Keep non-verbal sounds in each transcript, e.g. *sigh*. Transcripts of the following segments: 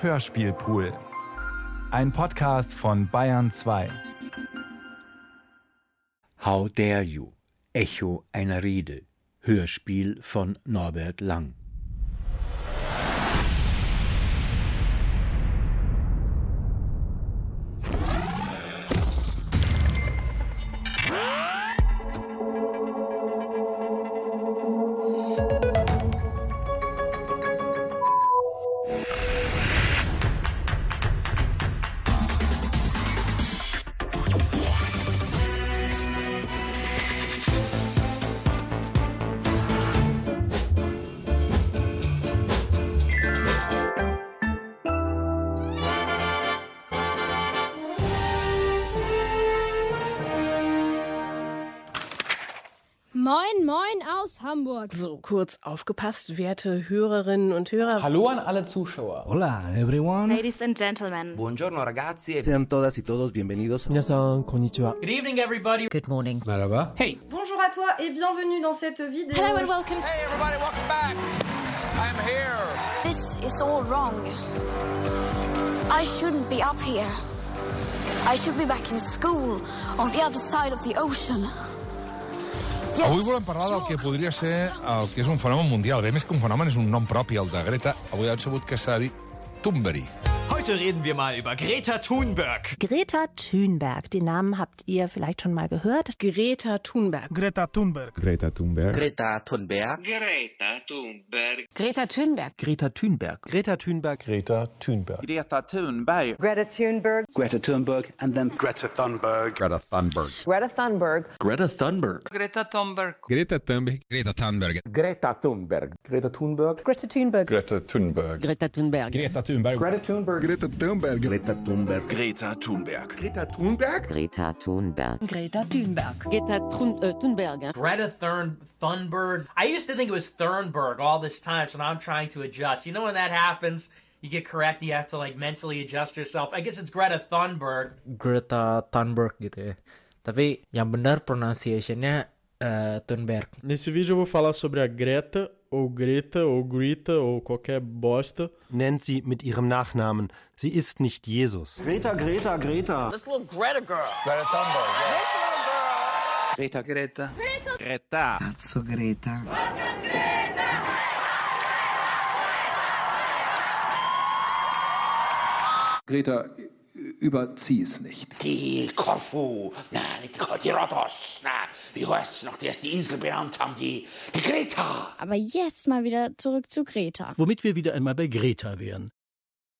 Hörspielpool. Ein Podcast von Bayern 2. How Dare You? Echo einer Rede. Hörspiel von Norbert Lang. Kurz aufgepasst, werte Hörerinnen und Hörer. Hallo an alle Zuschauer. Hola, everyone. Ladies and gentlemen. Buongiorno ragazzi. Sean todas y todos bienvenidos. Minasan konnichiwa. Good evening everybody. Good morning. Merhaba. Hey. Bonjour à toi et bienvenue dans cette vidéo. Hello and welcome. Hey everybody, welcome back. I'm here. This is all wrong. I shouldn't be up here. I should be back in school on the other side of the ocean. Avui volem parlar del que podria ser el que és un fenomen mundial. Bé, més que un fenomen, és un nom propi, el de Greta. Avui hem sabut que s'ha dit Thunberg. Heute reden wir mal über Greta Thunberg. Greta Thunberg, den Namen habt ihr vielleicht schon mal gehört. Greta Thunberg. Greta Thunberg. Greta Thunberg. Greta Thunberg. Greta Thunberg. Greta Thunberg. Greta Thunberg. Greta Thunberg. Greta Thunberg. Greta Thunberg. Greta Thunberg. Greta Thunberg and then Greta Thunberg. Greta Thunberg. Greta Thunberg. Greta Thunberg. Greta Thunberg. Greta Thunberg. Greta Thunberg. Greta Thunberg. Greta Thunberg. Greta Thunberg. Greta Thunberg. Greta Thunberg. Greta Thunberg. Greta Thunberg. Greta Thunberg. Greta Thunberg. Greta Thunberg. Greta Thunberg. Greta Thunberg. Greta Thunberg. Greta äh, Thunberg. Greta Thurn Thunberg. I used to think it was Thunberg all this time, so now I'm trying to adjust. You know when that happens, you get correct, you have to like mentally adjust yourself. I guess it's Greta Thunberg. Greta Thunberg gitu ya. Tapi yang benar pronunciationnya uh, Thunberg. Nesse vídeo eu vou falar sobre a Greta, ou Greta, ou Greta, ou qualquer bosta. Nennt sie mit ihrem Nachnamen. Sie ist nicht Jesus. Greta, Greta, Greta. This little Greta girl. Greta Thunberg. This little girl. Greta, Greta. Greta. Cazzo Greta. Greta, überzieh es nicht. Die Korfu. Na, nicht die, die Rhodos. Na, wie heißt's noch, die erst die Insel benannt haben? Die, die Greta. Aber jetzt mal wieder zurück zu Greta. Womit wir wieder einmal bei Greta wären.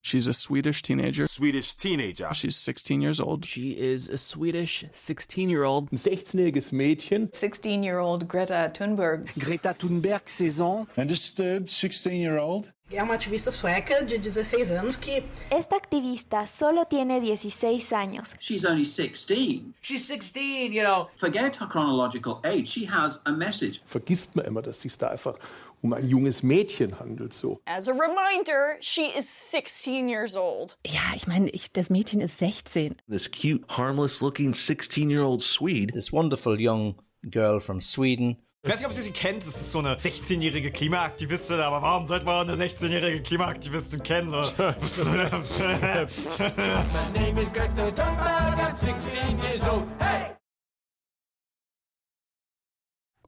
She's a Swedish teenager. Swedish teenager. She's 16 years old. She is a Swedish 16-year-old. Ein 16-jähriges Mädchen. 16-year-old Greta Thunberg. Greta Thunberg, saison. Undisturbed 16-year-old. É uma ativista sueca de 16 anos que Esta activista solo tiene 16 años. She's only 16. She's 16, you know. Forget her chronological age. She has a message. Vergisst man immer, dass es sich da einfach um ein junges Mädchen handelt so. As a reminder, she is 16 years old. Ja, ich meine, ich, das Mädchen ist 16. This cute, harmless looking 16 year old Swede. This wonderful young girl from Sweden. Ich weiß nicht, ob Sie sie kennt. Das ist so eine 16-jährige Klimaaktivistin. Aber warum sollte man eine 16-jährige Klimaaktivistin kennen? So. *laughs* My name is Greta Thunberg. I'm 16 years old. Hey!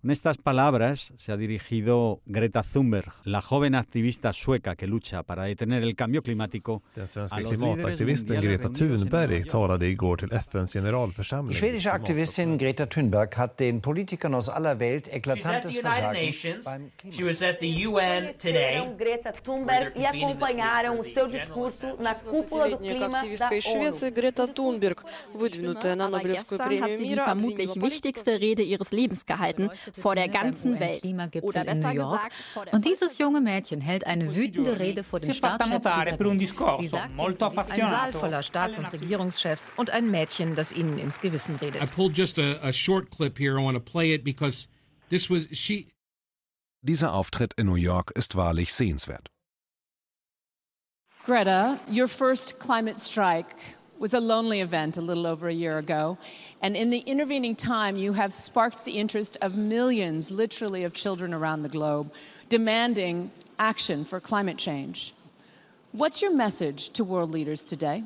Con estas palabras se ha dirigido Greta Thunberg, la joven activista sueca que lucha para detener el cambio climático. Den svenska klimataktivisten Greta Thunberg talade igår till FNs generalförsamling. Die schwedische Aktivistin Greta Thunberg hat den Politikern aus aller Welt She's at the eklatantes United Versagen Nations. beim She was at the UN today. Greta Thunberg e acompanharam o seu discurso na cúpula do clima da активистка из Швеции Грета Тунберг, выдвинутая на Нобелевскую Gestern hat премию sie die мира, vermutlich wichtigste Rede ihres Lebens gehalten, vor der ganzen Welt. Oder besser gesagt, vor der Und dieses junge Mädchen hält eine wütende Rede vor den Staatschefs. Sie sagt, ein Saal voller Staats- und Regierungschefs und ein Mädchen, das ihnen ins Gewissen I redet. pulled just a, a short clip here. I want to play it because this was she. Dieser Auftritt in New York ist wahrlich sehenswert. Greta, your first climate strike was a lonely event a little over a year ago. And in the intervening time, you have sparked the interest of millions, literally, of children around the globe, demanding action for climate change. What's your message to world leaders today?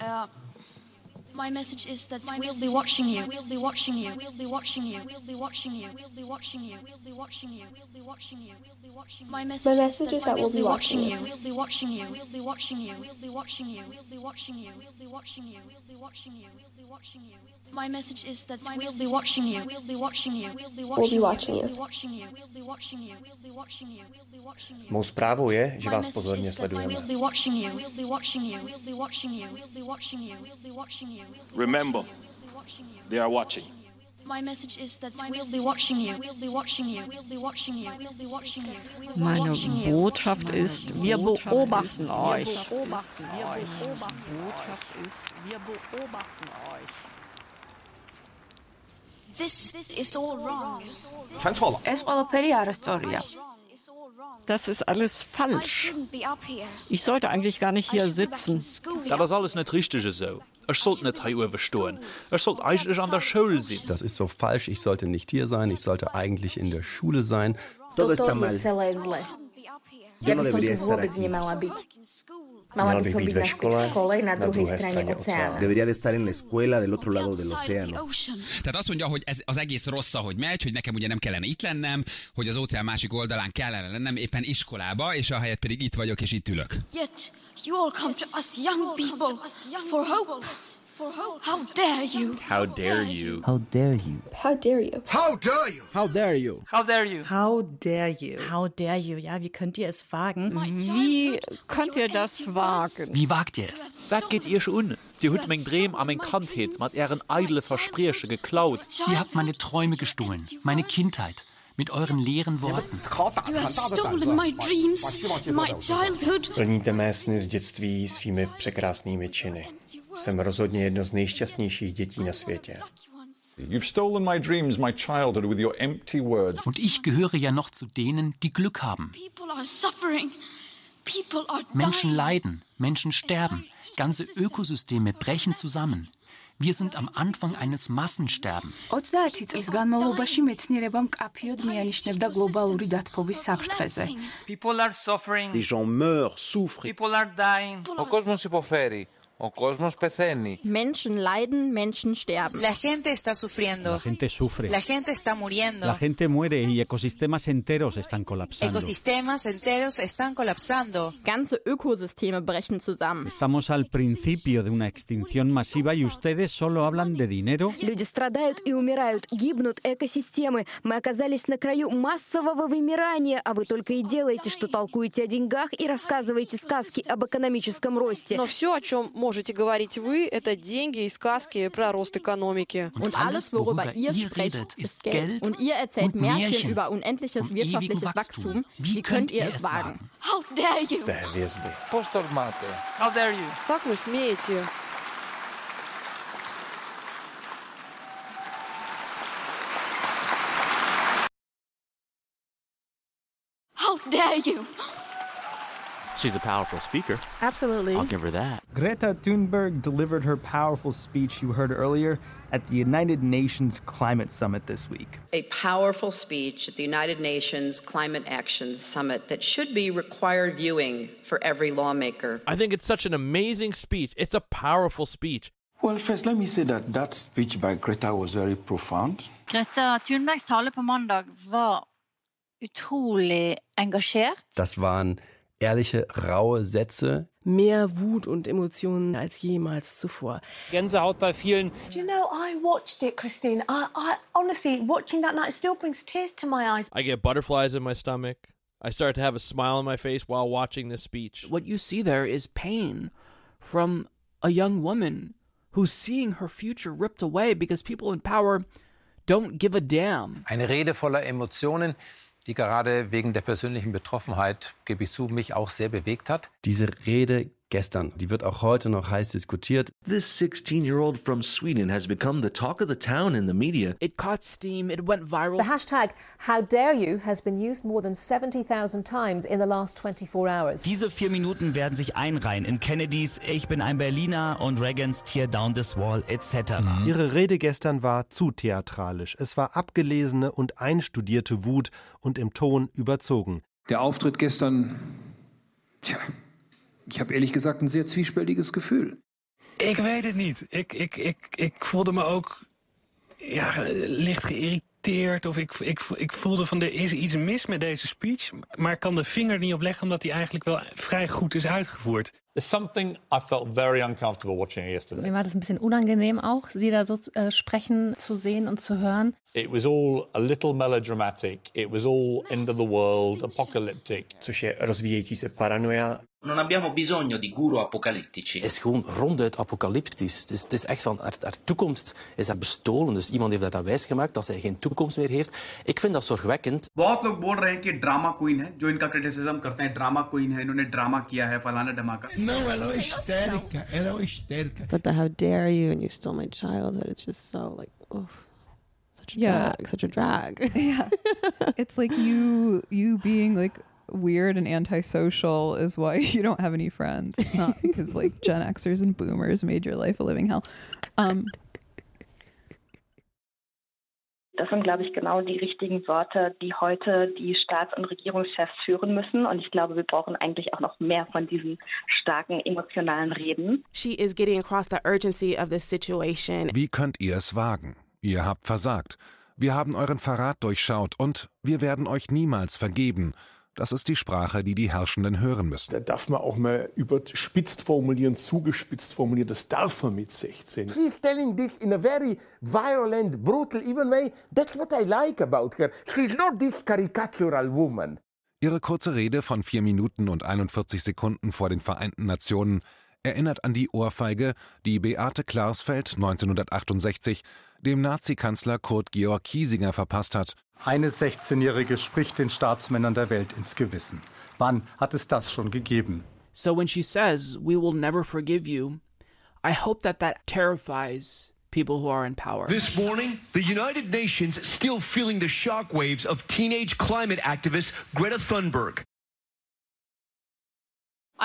Uh, my message is that we'll be watching you. We'll be watching you. We'll be watching you. We'll be watching you. We'll be watching you. We'll be watching you. We'll be watching you. We'll be watching you. My message, message is that we'll be watching you. We'll be watching you. We'll be watching you. We'll be watching you. We'll be watching you. We'll be watching you. We'll be watching you. We'll be watching you. My message is that we'll be watching you. We'll be watching you. We'll be watching you. Mou zprávou je, že vás pozorně sledujeme. Remember, they are watching. My message is that we'll be watching you. Meine Botschaft ist, wir beobachten euch. Meine Botschaft ist, wir beobachten euch. Kein Zorla. Das ist alles falsch. Ich sollte eigentlich gar nicht hier sitzen. Das ist alles nicht richtig so. Ich sollte nicht hier überstehen. Ich sollte eigentlich an der Schule sein. Das ist so falsch. Ich sollte nicht hier sein. Ich sollte eigentlich in der Schule sein. Todo está mal. Я. Mala by som byť na škole na druhej strane oceána. Debería de estar en la escuela del otro lado del océano. Tehát azt mondja, hogy ez az egész rossz, ahogy megy, hogy nekem ugye nem kellene itt lennem, hogy az óceán másik oldalán kellene lennem éppen iskolába, és ahelyett pedig itt vagyok és itt ülök. Yet you all come to us young people for hope. How dare you? How dare you? How dare you? How dare you? How dare you? How dare you? How dare you? How dare you? How dare you? Ja, wie könnt ihr es wagen? Wie könnt ihr das wagen? Wie wagt ihr es? Was geht ihr schon un? Die hat mein Dream am Kantheit mit ihren eidle Versprechen geklaut. Ihr habt meine Träume gestohlen, meine Kindheit, mit euren leeren Worten. You have stolen my dreams, my childhood. Plníte mé sny z dětství svými překrásnými činy. Jsem rozhodně jedno z nejšťastnějších dětí na světě. You've stolen my dreams, my childhood with your empty words. Und ich gehöre ja noch zu denen, die Glück haben. People are suffering. People are Menschen dying. leiden, Menschen sterben, ganze Ökosysteme brechen zusammen. Wir sind am Anfang eines Massensterbens. 30 წლის განმავლობაში მეცნიერება მკაფიოდ მიანიშნებდა გლობალური დათბობის საფრთხეზე. People are suffering. Les gens meurent, souffrent. People are dying. Ο κόσμος υποφέρει. Ο κόσμος πεθαίνει. Menschen leiden, Menschen sterben. La gente está sufriendo. La gente sufre. La gente está muriendo. La gente muere y ecosistemas enteros están colapsando. Ecosistemas enteros están colapsando. Ganze Ökosysteme brechen zusammen. Estamos al principio de una extinción masiva y ustedes solo hablan de dinero. Люди страдают и умирают, гибнут экосистемы. Мы оказались на краю массового вымирания, а вы только и делаете, что толкуете о деньгах и рассказываете сказки об экономическом росте. Но все, о чем можете говорить вы, это деньги и сказки про рост экономики. Und alles, worüber ihr sprecht, ist Geld. Und ihr erzählt Märchen über unendliches wirtschaftliches Wachstum. Wie könnt ihr es wagen? How dare you? How dare you? Как вы смеете? How dare you? She's a powerful speaker. Absolutely. I'll give her that. Greta Thunberg delivered her powerful speech you heard earlier at the United Nations Climate Summit this week. A powerful speech at the United Nations Climate Action Summit that should be required viewing for every lawmaker. I think it's such an amazing speech. It's a powerful speech. Well, first, let me say that that speech by Greta was very profound. Greta Thunbergs tale på mandag var utrolig engasjert. Das waren ehrliche, raue Sätze. Mehr Wut und Emotionen als jemals zuvor. Gänsehaut bei vielen. Do you know, I watched it, Christine. I, I honestly, watching that night, still brings tears to my eyes. I get butterflies in my stomach. I start to have a smile on my face while watching this speech. What you see there is pain from a young woman who's seeing her future ripped away because people in power don't give a damn. Eine Rede voller Emotionen, die gerade wegen der persönlichen Betroffenheit, gebe ich zu, mich auch sehr bewegt hat. Diese Rede gestern, die wird auch heute noch heiß diskutiert. This 16 year old from Sweden has become the talk of the town in the media. It caught steam, it went viral. The hashtag How Dare You has been used more than 70,000 times in the last 24 hours. Diese vier Minuten werden sich einreihen in Kennedys Ich bin ein Berliner und Reagans Tear Down this Wall etc. Ihre Rede gestern war zu theatralisch. Es war abgelesene und einstudierte Wut und im Ton überzogen. Der Auftritt gestern, tja, ich habe ehrlich gesagt ein sehr zwiespältiges Gefühl. Ik weet het niet. Ik, ik, ik, ik voelde me ook ja, licht geïrriteerd. Of ik, ik, ik voelde van er is iets mis met deze speech. Maar ik kan de vinger niet op leggen omdat hij eigenlijk wel vrij goed is uitgevoerd There's something I felt very uncomfortable watching yesterday. Mir war das ein bisschen unangenehm auch, sie da so äh, sprechen zu sehen und zu hören. It was all a little melodramatic. It was all end of the world, apocalyptic. Což je rozvíjející se paranoia. Non abbiamo bisogno di guru apocalittici. Het is gewoon ronduit apocalyptisch. Het is, het is echt van, haar, haar toekomst is haar bestolen. Dus iemand heeft dat aan wijsgemaakt dat zij geen toekomst meer heeft. Ik vind dat zorgwekkend. बहुत लोग बोल रहे हैं कि drama queen है जो इनका क्रिटिसिज्म करते हैं ड्रामा क्वीन है इन्होंने ड्रामा किया है फलाना धमाका Não, ela é histérica, ela é histérica. But the how dare you and you stole my childhood. It's just so like, oh, such a Yeah. drag, such a drag. *laughs* yeah. It's like you you being like weird and antisocial is why *laughs* you don't have any friends. It's not because like Gen Xers and boomers made your life a living hell. Um Das sind, glaube ich, genau die richtigen Worte, die heute die Staats- und Regierungschefs führen müssen. Und ich glaube, wir brauchen eigentlich auch noch mehr von diesen starken emotionalen Reden. She is getting across the urgency of this situation. Wie könnt ihr es wagen? Ihr habt versagt. Wir haben euren Verrat durchschaut und wir werden euch niemals vergeben. Das ist die Sprache, die die Herrschenden hören müssen. Da darf man auch mal überspitzt formulieren, zugespitzt formulieren. Das darf man mit 16. She's telling this in a very violent, brutal, even way. That's what I like about her. She's not this caricatural woman. Ihre kurze Rede von vier Minuten und 41 Sekunden vor den Vereinten Nationen erinnert an die Ohrfeige, die Beate Klarsfeld 1968 dem Nazi-Kanzler Kurt Georg Kiesinger verpasst hat. Eine 16-Jährige spricht den Staatsmännern der Welt ins Gewissen. Wann hat es das schon gegeben? So when she says, we will never forgive you, I hope that that terrifies people who are in power. This morning, the United Nations still feeling the shockwaves of teenage climate activist Greta Thunberg.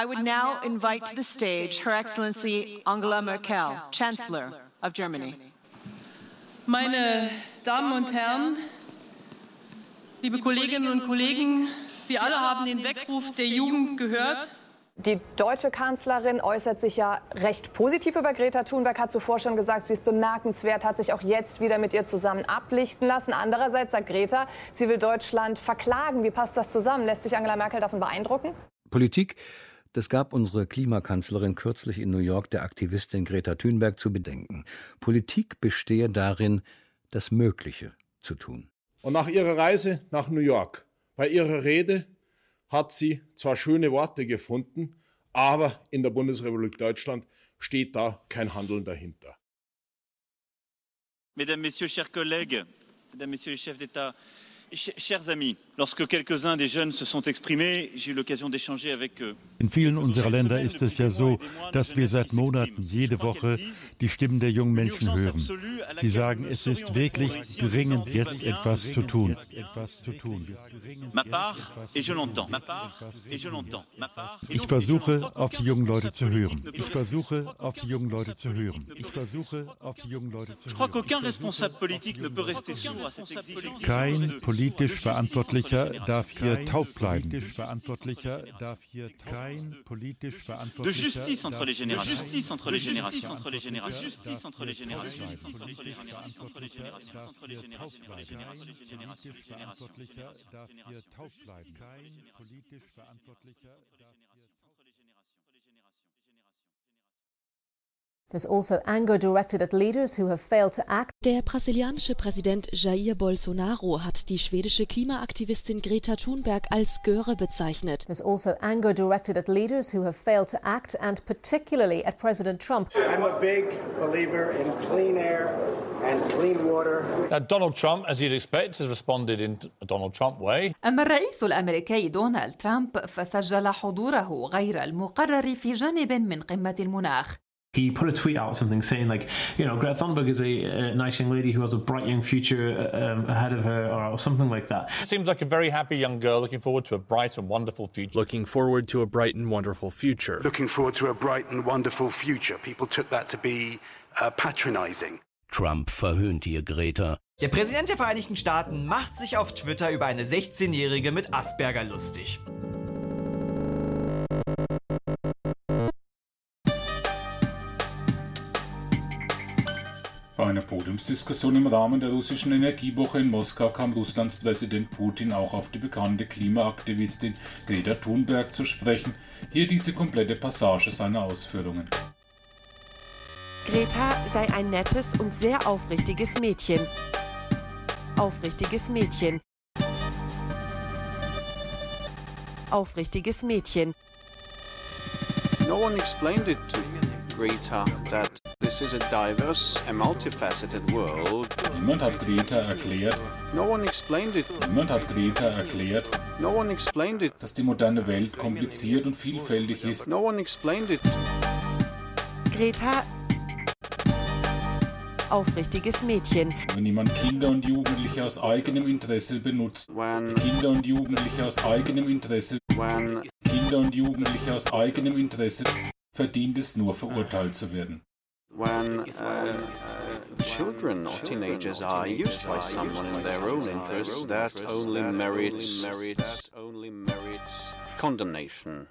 I would now invite to the stage Her Excellency Angela Merkel, Chancellor of Germany. Meine Damen und Herren, liebe Kolleginnen und Kollegen, wir alle haben den Weckruf der Jugend gehört. Die deutsche Kanzlerin äußert sich ja recht positiv über Greta Thunberg, hat zuvor schon gesagt, sie ist bemerkenswert, hat sich auch jetzt wieder mit ihr zusammen ablichten lassen. Andererseits sagt Greta, sie will Deutschland verklagen. Wie passt das zusammen? Lässt sich Angela Merkel davon beeindrucken? Politik, das gab unsere Klimakanzlerin kürzlich in New York der Aktivistin Greta Thunberg zu bedenken. Politik bestehe darin, das Mögliche zu tun. Und nach ihrer Reise nach New York, bei ihrer Rede, hat sie zwar schöne Worte gefunden, aber in der Bundesrepublik Deutschland steht da kein Handeln dahinter. Mesdames, Messieurs, chers collègues, Mesdames, Messieurs les chefs d'État, ch- chers amis, lorsque quelques-uns des jeunes se sont exprimés, j'ai eu l'occasion d'échanger avec eux. In vielen unserer Länder ist es ja so, dass wir seit Monaten jede Woche die Stimmen der jungen Menschen hören. Sie sagen, es ist wirklich dringend, jetzt etwas zu tun. Ich versuche, auf die jungen Leute zu hören. Ich versuche, auf die jungen Leute zu hören. Ich versuche, auf die jungen Leute zu hören. qu'aucun responsable Kein politisch Verantwortlicher darf hier taub bleiben. Politisch Verantwortlicher darf hier kein politisch De Verantwortlicher justice entre les darf générations. hier- justice entre les De justice générations. entre les générations. Justice entre les générations. Bleiben. Les Politisch générations. Entre les Der brasilianische Präsident Jair Bolsonaro hat die schwedische Klimaaktivistin Greta Thunberg als Göre bezeichnet. There's also anger directed at leaders who have failed to act, and particularly at President Trump. I'm a big believer in clean air and clean water. Now, Donald Trump, as you'd expect, has responded in a Donald Trump way. أما الرئيس الأمريكي دونالد ترامب فسجل حضوره غير المقرر في جانب من قمة المناخ He put a tweet out something saying like, you know, Greta Thunberg is a, a nice young lady who has a bright young future um, ahead of her, or something like that. Seems like a very happy young girl looking forward to a bright and wonderful future. Looking forward to a bright and wonderful future. Looking forward to a bright and wonderful future. People took that to be uh, patronizing. Trump verhöhnt hier Greta. Der Präsident der Vereinigten Staaten macht sich auf Twitter über eine 16-Jährige mit Asperger lustig. Bei einer Podiumsdiskussion im Rahmen der russischen Energiewoche in Moskau kam Russlands Präsident Putin auch auf die bekannte Klimaaktivistin Greta Thunberg zu sprechen. Hier diese komplette Passage seiner Ausführungen. Greta sei ein nettes und sehr aufrichtiges Mädchen. Aufrichtiges Mädchen. Aufrichtiges Mädchen. No one explained it to Greta that this is a diverse and multifaceted world. Niemand hat Greta erklärt. No one explained it. Niemand hat Greta erklärt. No one explained it. Dass die moderne Welt kompliziert und vielfältig ist. No one explained it. Greta aufrichtiges Mädchen. Wenn jemand Kinder und Jugendliche aus eigenem Interesse benutzt, When Kinder und Jugendliche aus eigenem Interesse, When Kinder und Jugendliche aus eigenem Interesse, verdient es nur verurteilt zu werden. When uh, children or teenagers are used by someone in their own interests, that only merits condemnation.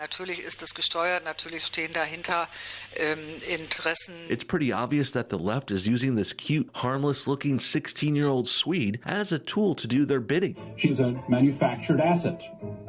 Natürlich ist es gesteuert, natürlich stehen dahinter ähm, Interessen. It's pretty obvious that the left is using this cute, harmless looking 16 year old Swede as a tool to do their bidding. She's a manufactured asset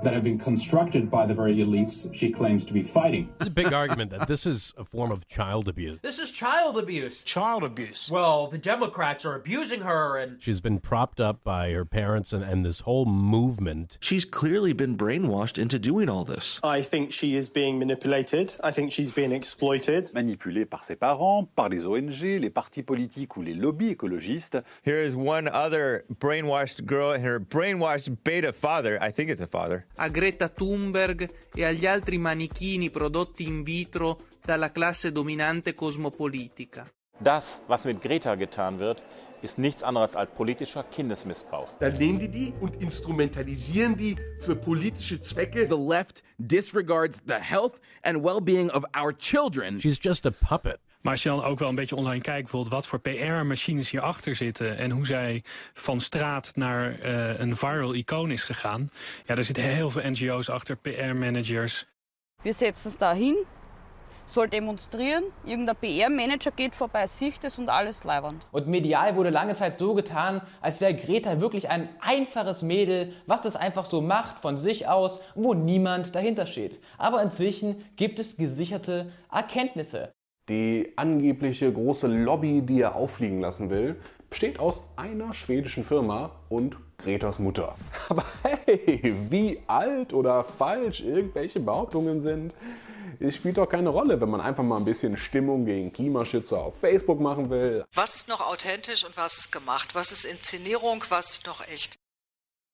that have been constructed by the very elites she claims to be fighting. It's a big argument that this is a form of child abuse. This is child abuse. Child abuse. Well, the Democrats are abusing her and. She's been propped up by her parents and, and this whole movement. She's clearly been brainwashed into doing all this. I think she is being manipulated. I think she's being exploited. Manipulée par ses parents, par les ONG, les partis politiques ou les lobbies écologistes. Here is one other brainwashed girl and her brainwashed beta father. I think it's a father. A Greta Thunberg e agli altri manichini prodotti in vitro dalla classe dominante cosmopolitica. Das, was mit Greta getan wird, ist nichts anderes als politischer Kindesmissbrauch. Dann nehmen die die und instrumentalisieren die für politische Zwecke. The left disregards the health and well-being of our children. She's just a puppet. Maar als je dan ook wel een beetje online kijkt, bijvoorbeeld wat voor PR-machines hierachter zitten en hoe zij van straat naar uh, een viral icoon is gegaan. Ja, er zitten heel veel NGO's achter, PR-managers. Wir setzen uns da hin, soll demonstrieren, irgendein PR-Manager geht vorbei, sieht es und alles leibernd. Und medial wurde lange Zeit so getan, als wäre Greta wirklich ein einfaches Mädel, was das einfach so macht von sich aus, wo niemand dahinter steht. Aber inzwischen gibt es gesicherte Erkenntnisse. Die angebliche große Lobby, die er auffliegen lassen will, besteht aus einer schwedischen Firma und Gretas Mutter. *laughs* Aber hey, wie alt oder falsch irgendwelche Behauptungen sind, es spielt doch keine Rolle, wenn man einfach mal ein bisschen Stimmung gegen Klimaschützer auf Facebook machen will. Was ist noch authentisch und was ist gemacht? Was ist Inszenierung, was ist noch echt?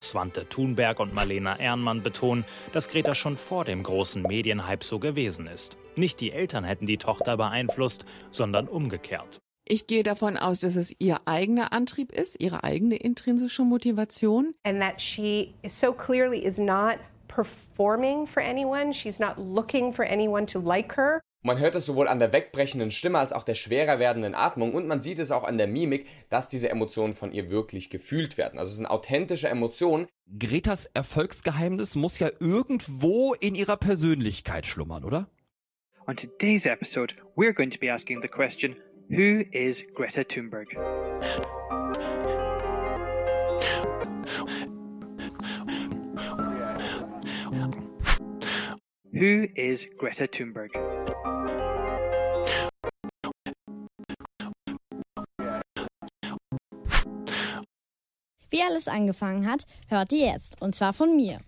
Svante Thunberg und Marlena Ehrenmann betonen, dass Greta schon vor dem großen Medienhype so gewesen ist. Nicht die Eltern hätten die Tochter beeinflusst, sondern umgekehrt. Ich gehe davon aus, dass es ihr eigener Antrieb ist, ihre eigene intrinsische Motivation. And that she so clearly is not performing for anyone. She's not looking for anyone to like her. Man hört es sowohl an der wegbrechenden Stimme als auch der schwerer werdenden Atmung und man sieht es auch an der Mimik, dass diese Emotionen von ihr wirklich gefühlt werden. Also es sind authentische Emotionen. Gretas Erfolgsgeheimnis muss ja irgendwo in ihrer Persönlichkeit schlummern, oder? On today's episode, we're going to be asking the question, who is Greta Thunberg? Who is Greta Thunberg? Wie alles angefangen hat, hört ihr jetzt, und zwar von mir.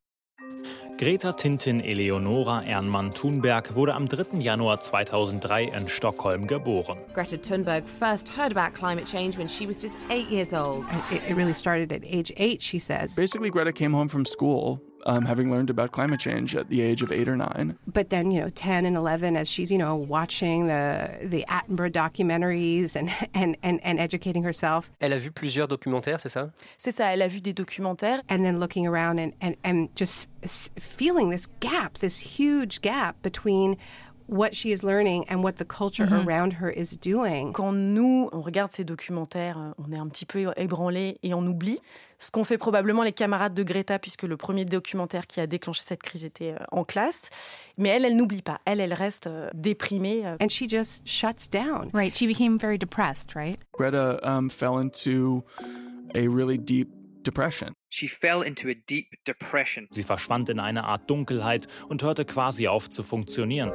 Greta Tintin Eleonora Ernmann-Thunberg wurde am 3. Januar 2003 in Stockholm geboren. Greta Thunberg first heard about climate change when she was just eight years old. It, it really started at age eight, she says. Basically, Greta came home from school um, having learned about climate change at the age of eight or nine. But then, you know, 10 and 11, as she's, you know, watching the, the Attenborough documentaries and, *laughs* and, and, and educating herself. Elle a vu plusieurs documentaires, c'est ça? C'est ça, elle a vu des documentaires. And then looking around and, and, and just feeling this gap, this huge gap between what she is learning and what the culture Mhm. around her is doing. Quand nous, on regarde ces documentaires, euh, on est un petit peu ébranlé et on oublie ce qu'ont fait probablement les camarades de Greta, puisque le premier documentaire qui a déclenché cette crise était euh, en classe. Mais elle, elle n'oublie pas. Elle, elle reste euh, déprimée. And she just shuts down. Right. She became very depressed, right? Greta um, fell into a really deep depression. She fell into a deep depression. Sie verschwand in eine Art Dunkelheit und hörte quasi auf zu funktionieren.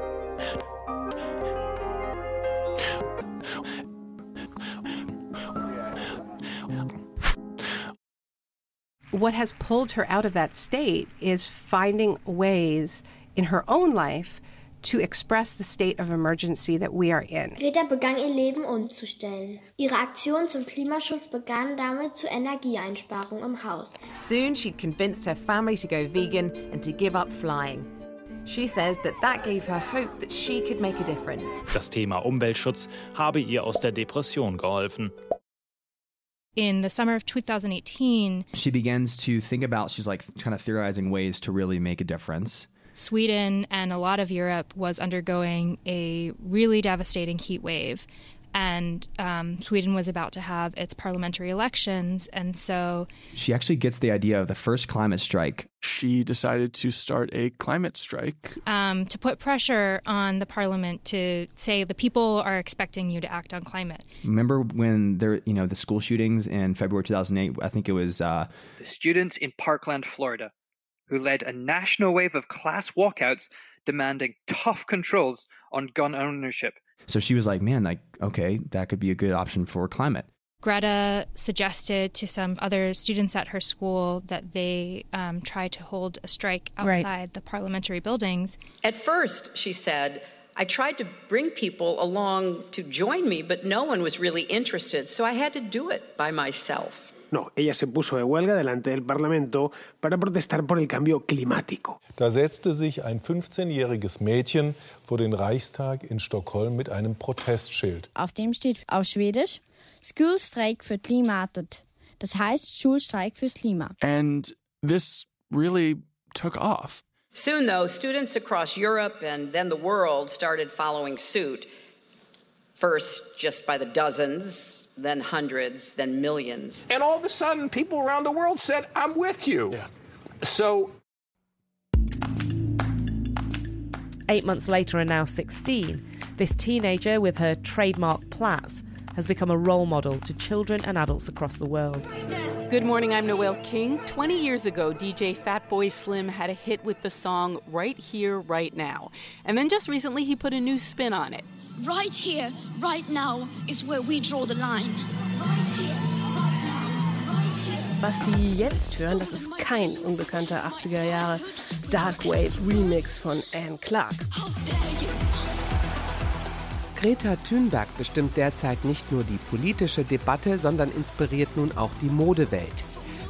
What has pulled her out of that state is finding ways in her own life to express the state of emergency that we are in. Greta begann ihr Leben umzustellen. Ihre Aktion zum Klimaschutz begann damit zur Energieeinsparung im Haus. Soon, she'd convinced her family to go vegan and to give up flying. She says that that gave her hope that she could make a difference. Das Thema Umweltschutz habe ihr aus der Depression geholfen. In the summer of 2018, She begins to think about, she's like kind of theorizing ways to really make a difference. Sweden and a lot of Europe was undergoing a really devastating heat wave. And um, Sweden was about to have its parliamentary elections. And so She actually gets the idea of the first climate strike. She decided to start a climate strike. um, to put pressure on the parliament to say the people are expecting you to act on climate. Remember when there, you know, the school shootings in February 2008? I think it was uh, The students in Parkland, Florida, who led a national wave of class walkouts demanding tough controls on gun ownership. So she was like, man, like, okay, that could be a good option for climate. Greta suggested to some other students at her school that they um, try to hold a strike Right. outside the parliamentary buildings. At first, she said, I tried to bring people along to join me, but no one was really interested, so I had to do it by myself. No, ella se puso de huelga delante del Parlamento para protestar por el cambio climático. Da setzte sich ein 15-jähriges Mädchen vor den Reichstag in Stockholm mit einem Protestschild. Auf dem steht auf Schwedisch Schulstreik für Klimatet. Das heißt Schulstreik fürs Klima. And this really took off. Soon, though, students across Europe and then the world started following suit. First, just by the dozens, then hundreds, then millions. And all of a sudden, people around the world said, I'm with you. Yeah. So Eight months later and now 16, this teenager with her trademark plaits has become a role model to children and adults across the world. Good morning, I'm Noelle King. 20 years ago, DJ Fatboy Slim had a hit with the song Right Here, Right Now. And then just recently, he put a new spin on it. Right here, right now is where we draw the line. Was Sie jetzt hören, das ist kein unbekannter 80er Jahre Dark Wave Remix von Anne Clark. Greta Thunberg bestimmt derzeit nicht nur die politische Debatte, sondern inspiriert nun auch die Modewelt.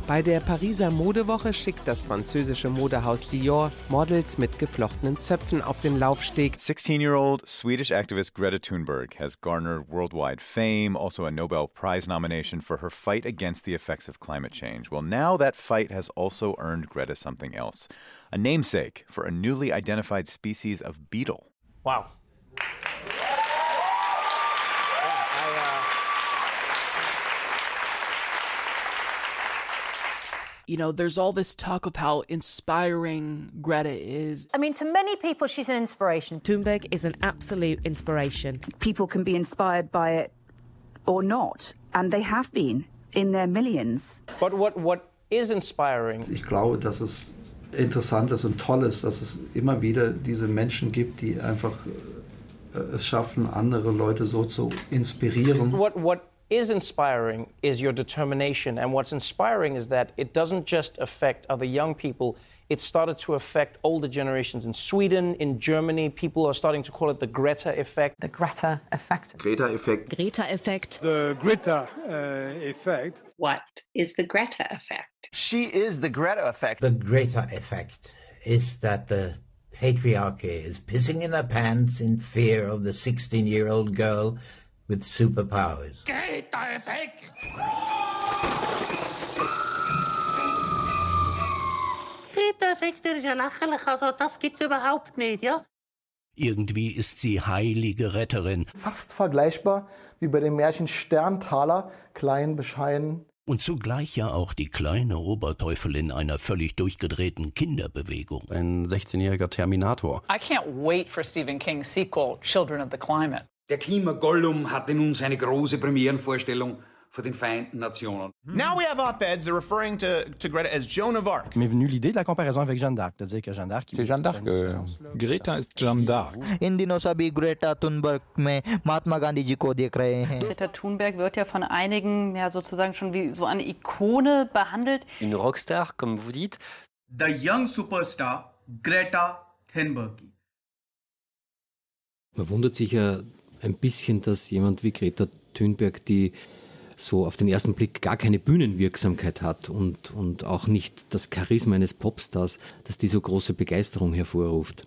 Bei der Pariser Modewoche schickt das französische Modehaus Dior Models mit geflochtenen Zöpfen auf den Laufsteg. 16-year-old Swedish activist Greta Thunberg has garnered worldwide fame, also a Nobel Prize nomination for her fight against the effects of climate change. Well, now that fight has also earned Greta something else, a namesake for a newly identified species of beetle. Wow. You know, there's all this talk of how inspiring Greta is. I mean, to many people, she's an inspiration. Thunberg is an absolute inspiration. People can be inspired by it or not, and they have been in their millions. But what, what is inspiring? Ich glaube, dass es interessant ist und toll ist, dass es immer wieder diese Menschen gibt, die einfach äh, es schaffen, andere Leute so zu inspirieren. What, what is inspiring is your determination. And what's inspiring is that it doesn't just affect other young people, it started to affect older generations in Sweden, in Germany. People are starting to call it the Greta effect. The Greta effect. Greta-Effekt. Greta effect. The Greta uh, effect. What is the Greta effect? She is the Greta effect. The Greta effect is that the patriarchy is pissing in their pants in fear of the 16 year old girl with superpowers. Greta effect. Greta effect, dat is ja lachelijk. Also, das gibt's überhaupt nicht, ja? Irgendwie ist sie heilige Retterin. Fast vergleichbar wie bei dem Märchen Sterntaler, klein, bescheiden. Und zugleich ja auch die kleine Oberteufelin einer völlig durchgedrehten Kinderbewegung. Ein 16-jähriger Terminator. I can't wait for Stephen King's sequel, Children of the Climate. Der Klimagollum hatte nun seine große Premierenvorstellung vor den Vereinten Nationen. Now we have op-eds that are referring to, to Greta as Joan of Arc. M'est venue l'idée de la comparaison avec Jeanne d'Arc, de dire que Jeanne d'Arc... C'est Jeanne d'Arc. Euh, Greta ist Jeanne d'Arc. इन दिनों सभी Greta Thunberg में महात्मा गांधी जी को देख रहे हैं Greta Thunberg wird ja von einigen ja sozusagen schon wie so eine Ikone behandelt. Une rockstar, comme vous dites. The young superstar Greta Thunberg. Man wundert sich ja ein bisschen, dass jemand wie Greta Thunberg, die so auf den ersten Blick gar keine Bühnenwirksamkeit hat und, und auch nicht das Charisma eines Popstars, dass die so große Begeisterung hervorruft.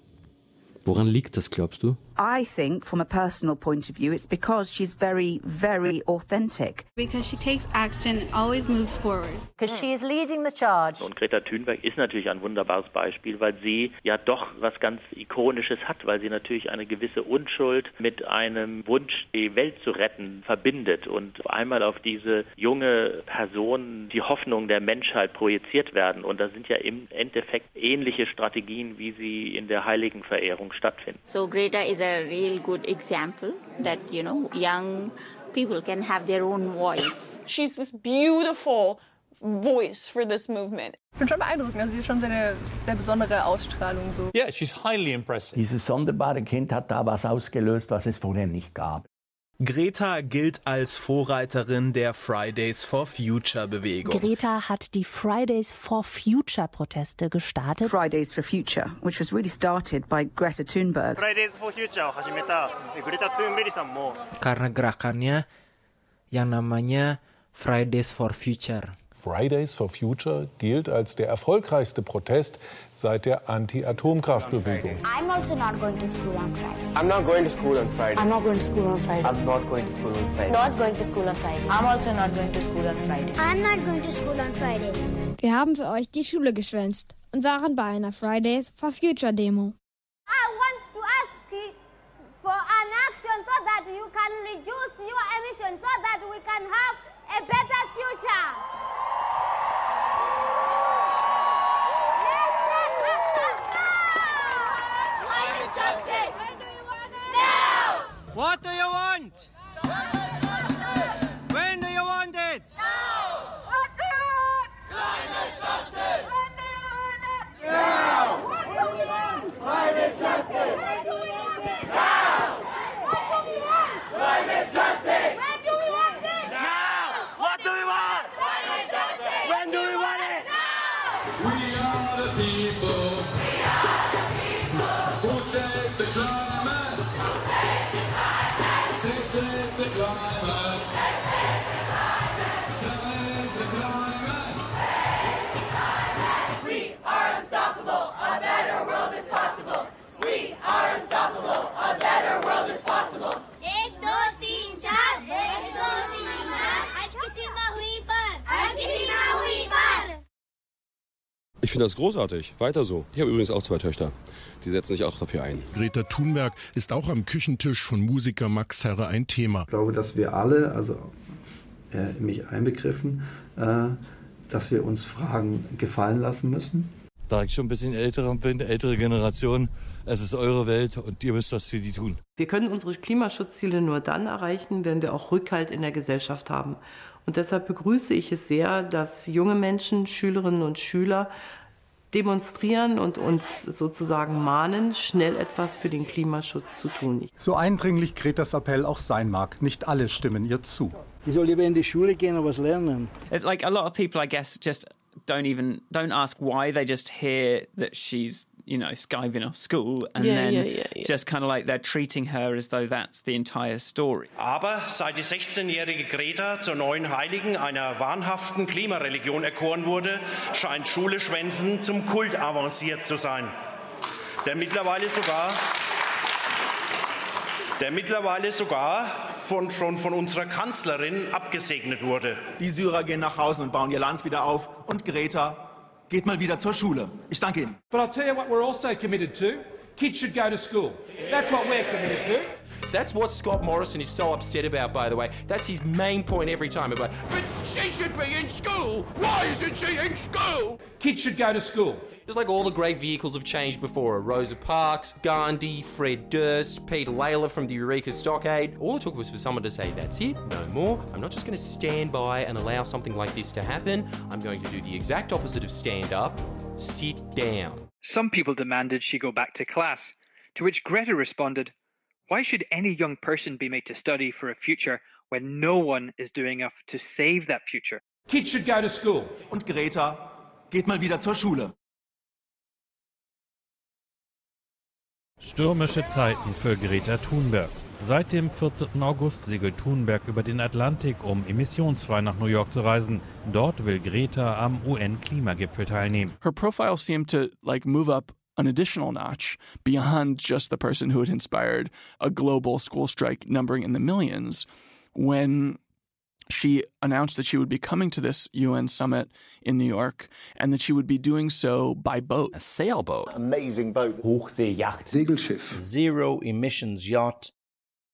Woran liegt das, glaubst du? I think, from a personal point of view, it's because she's very, very authentic. Because she takes action and always moves forward. Because she is leading the charge. Und Greta Thunberg ist natürlich ein wunderbares Beispiel, weil sie ja doch was ganz Ikonisches hat, weil sie natürlich eine gewisse Unschuld mit einem Wunsch, die Welt zu retten, verbindet und einmal auf diese junge Person die Hoffnung der Menschheit projiziert werden. Und da sind ja im Endeffekt ähnliche Strategien, wie sie in der Heiligenverehrung stattfinden. So Greta is a real good example that, you know, young people can have their own voice. She's this beautiful voice for this movement. Ich finde schon beeindruckend. Also sie hat schon eine sehr besondere Ausstrahlung. So. Yeah, she's highly impressive. Dieses sonderbare Kind hat da was ausgelöst, was es vorher nicht gab. Greta gilt als Vorreiterin der Fridays for Future Bewegung. Greta hat die Fridays for Future Proteste gestartet. Fridays for Future, which was really started by Greta Thunberg. Fridays for Future Greta Thunberg Karena gerakannya yang namanya Fridays for Future. Fridays for Future gilt als der erfolgreichste Protest seit der Anti-Atomkraftbewegung. I'm also not going to school on Friday. I'm not going to school on Friday. I'm not going to school on Friday. I'm not going to school on Friday. Not going to school on Friday. I'm also not going to school on Friday. I'm not going to school on Friday. Wir haben für euch die Schule geschwänzt und waren bei einer Fridays for Future Demo. I want to ask for an action so that you can reduce your emissions so that we can have a better future. What do you want? Ich finde das großartig. Weiter so. Ich habe übrigens auch zwei Töchter. Die setzen sich auch dafür ein. Greta Thunberg ist auch am Küchentisch von Musiker Max Herre ein Thema. Ich glaube, dass wir alle, also äh, mich einbegriffen, äh, dass wir uns Fragen gefallen lassen müssen. Da ich schon ein bisschen älter bin, ältere Generation, es ist eure Welt und ihr müsst was für die tun. Wir können unsere Klimaschutzziele nur dann erreichen, wenn wir auch Rückhalt in der Gesellschaft haben. Und deshalb begrüße ich es sehr, dass junge Menschen, Schülerinnen und Schüler demonstrieren und uns sozusagen mahnen, schnell etwas für den Klimaschutz zu tun. So eindringlich Gretas Appell auch sein mag, nicht alle stimmen ihr zu. Die soll lieber in die Schule gehen und was lernen. Like a lot of people, I guess, just don't even don't ask why. They just hear that she's you know skiving off school, and Yeah, then yeah, yeah, yeah. just kind of like they're treating her as though that's the entire story. Aber seit die 16-jährige Greta zur neuen Heiligen einer wahnhaften Klimareligion erkoren wurde, scheint Schule schwänzen zum Kult avanciert zu sein. Der mittlerweile sogar der mittlerweile sogar von, schon von unserer Kanzlerin abgesegnet wurde. Die Syrer gehen nach Hause und bauen ihr Land wieder auf. Und Greta geht mal wieder zur Schule. Ich danke Ihnen. But I'll tell you what we're also committed to Kids should go to school. That's what we're committed to. That's what Scott Morrison is so upset about, by the way. That's his main point every time. About, but she should be in school. Why isn't she in school? Kids should go to school. Just like all the great vehicles have changed before Rosa Parks, Gandhi, Fred Durst, Peter Layla from the Eureka Stockade. All it took was for someone to say, That's it, no more. I'm not just going to stand by and allow something like this to happen. I'm going to do the exact opposite of stand up sit down. Some people demanded she go back to class, to which Greta responded, Why should any young person be made to study for a future when no one is doing enough to save that future? Kids should go to school. Und Greta geht mal wieder zur Schule. Stürmische Zeiten für Greta Thunberg. Seit dem 14. August segelt Thunberg über den Atlantik, um emissionsfrei nach New York zu reisen. Dort will Greta am UN-Klimagipfel teilnehmen. Her profile seemed to like move up an additional notch beyond just the person who had inspired a global school strike numbering in the millions when she announced that she would be coming to this UN summit in New York and that she would be doing so by boat. A sailboat. Amazing boat. Hochseejacht. Segelschiff. Zero emissions yacht.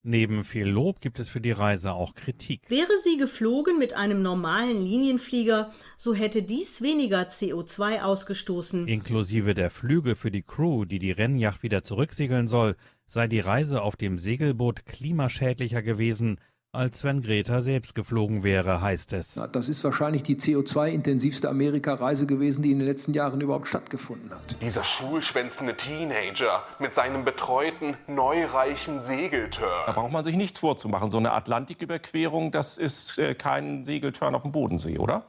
Neben viel Lob gibt es für die Reise auch Kritik. Wäre sie geflogen mit einem normalen Linienflieger, so hätte dies weniger CO2 ausgestoßen. Inklusive der Flüge für die Crew, die die Rennjacht wieder zurücksegeln soll, sei die Reise auf dem Segelboot klimaschädlicher gewesen, als wenn Greta selbst geflogen wäre, heißt es. Das ist wahrscheinlich die CO2-intensivste Amerika-Reise gewesen, die in den letzten Jahren überhaupt stattgefunden hat. Dieser schulschwänzende Teenager mit seinem betreuten, neureichen Segeltörn. Da braucht man sich nichts vorzumachen. So eine Atlantiküberquerung, das ist äh, kein Segeltörn auf dem Bodensee, oder?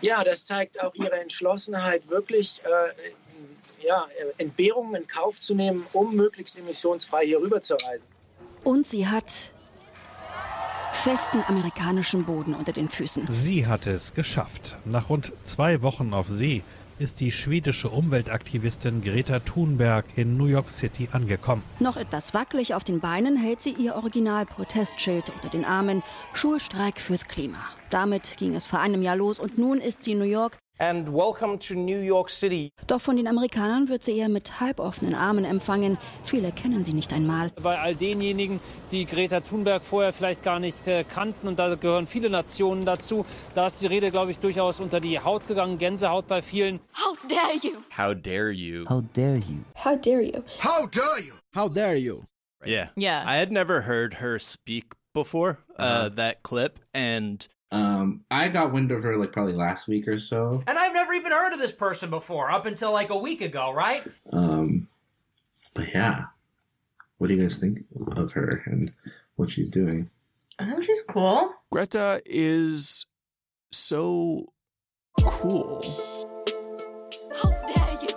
Ja, das zeigt auch ihre Entschlossenheit, wirklich äh, ja, Entbehrungen in Kauf zu nehmen, um möglichst emissionsfrei hier rüber zu reisen. Und sie hat festen amerikanischen Boden unter den Füßen. Sie hat es geschafft. Nach rund zwei Wochen auf See ist die schwedische Umweltaktivistin Greta Thunberg in New York City angekommen. Noch etwas wackelig auf den Beinen hält sie ihr Original-Protestschild unter den Armen. Schulstreik fürs Klima. Damit ging es vor einem Jahr los und nun ist sie in New York And welcome to New York City. Doch von den Amerikanern wird sie eher mit halboffenen Armen empfangen. Viele kennen sie nicht einmal. Bei all denjenigen, die Greta Thunberg vorher vielleicht gar nicht äh, kannten, und da gehören viele Nationen dazu, da ist die Rede, glaube ich, durchaus unter die Haut gegangen. Gänsehaut bei vielen. How dare you? How dare you? How dare you? How dare you? How dare you? How dare you? Yeah. Yeah. I had never heard her speak before uh, Uh-huh. that clip, and Um, I got wind of her like probably last week or so. And I've never even heard of this person before, up until like a week ago, right? Um, but yeah, what do you guys think of her and what she's doing? I think she's cool. Greta is so cool. How dare you?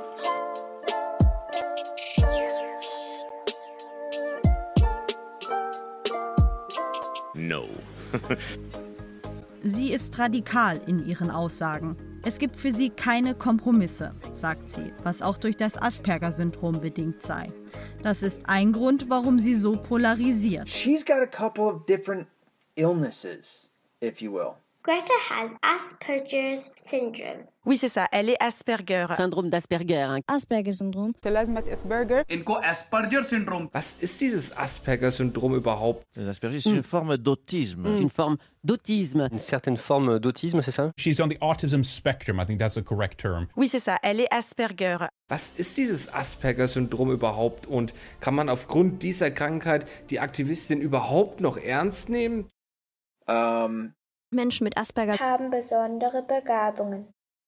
No. *laughs* Sie ist radikal in ihren Aussagen. Es gibt für sie keine Kompromisse, sagt sie, was auch durch das Asperger-Syndrom bedingt sei. Das ist ein Grund, warum sie so polarisiert. She's got a couple of different illnesses, if you will. Greta has Asperger's syndrome. Oui, c'est ça. Elle est Asperger. Syndrom d'Asperger. Asperger-Syndrom. Asperger. Iनको Asperger syndrome. Was ist dieses Asperger-Syndrom überhaupt? Les Asperger, c'est une forme d'autisme. Une forme d'autisme. Une certaine forme d'autisme, c'est ça? She's on the autism spectrum. I think that's the correct term. Oui, c'est ça. Elle est Asperger. Was ist dieses Asperger-Syndrom überhaupt und kann man aufgrund dieser Krankheit die Aktivistin überhaupt noch ernst nehmen? Um, Menschen mit Asperger haben besondere Begabungen.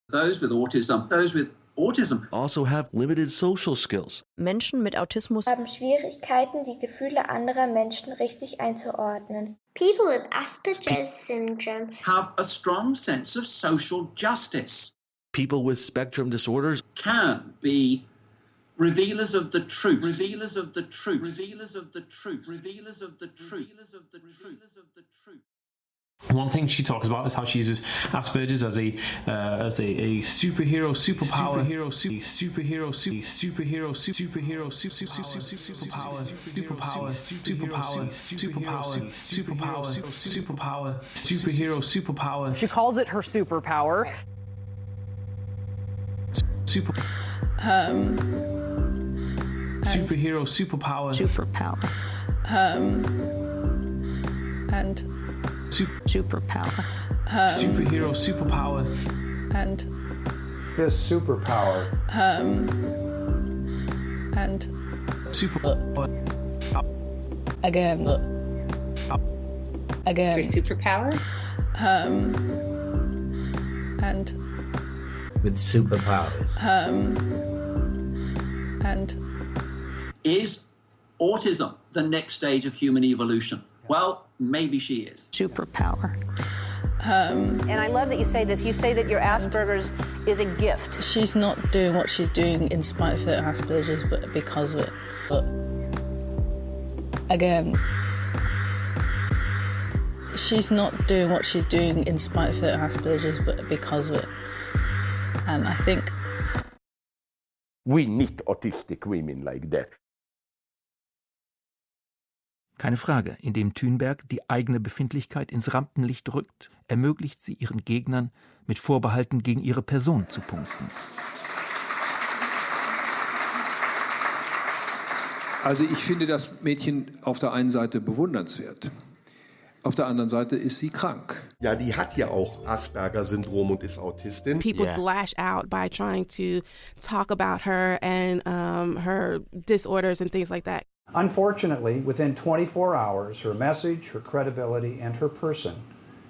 Those with autism, those with autism also have limited social skills. Menschen mit Autismus haben Schwierigkeiten, die Gefühle anderer Menschen richtig einzuordnen. People with Asperger's syndrome have a strong sense of social justice, People with spectrum disorders can be revealers of the truth, revealers of the truth, revealers of the truth, revealers of the truth, revealers of the truth, revealers of the truth. One thing she talks about is how she uses Asperger's as a uh, as a, a superhero superpower. Superhero super, superhero super, superhero superhero superpower. superpower. Superpower. Superpower. Superpower. Superpower. Superpower. Superhero superpower. She calls it her superpower. Super. Um, superhero superpower. superpower. Um and super superpower. um, superhero superpower. and his superpower. um and superpower. Again. Again. For superpower? Um and with superpowers. um and is autism the next stage of human evolution? Well maybe she is superpower um, and I love that you say this. You say that your Asperger's is a gift. She's not doing what she's doing in spite of her Asperger's, but because of it. But again, she's not doing what she's doing in spite of her Asperger's, but because of it. And I think we need autistic women like that. Keine Frage, indem Thünberg die eigene Befindlichkeit ins Rampenlicht rückt, ermöglicht sie ihren Gegnern, mit Vorbehalten gegen ihre Person zu punkten. Also ich finde das Mädchen auf der einen Seite bewundernswert. Auf der anderen Seite ist sie krank. Ja, die hat ja auch Asperger-Syndrom und ist Autistin. People yeah. lash out by trying to talk about her and um, her disorders and things like that. Unfortunately, within 24 hours, her message, her credibility, and her person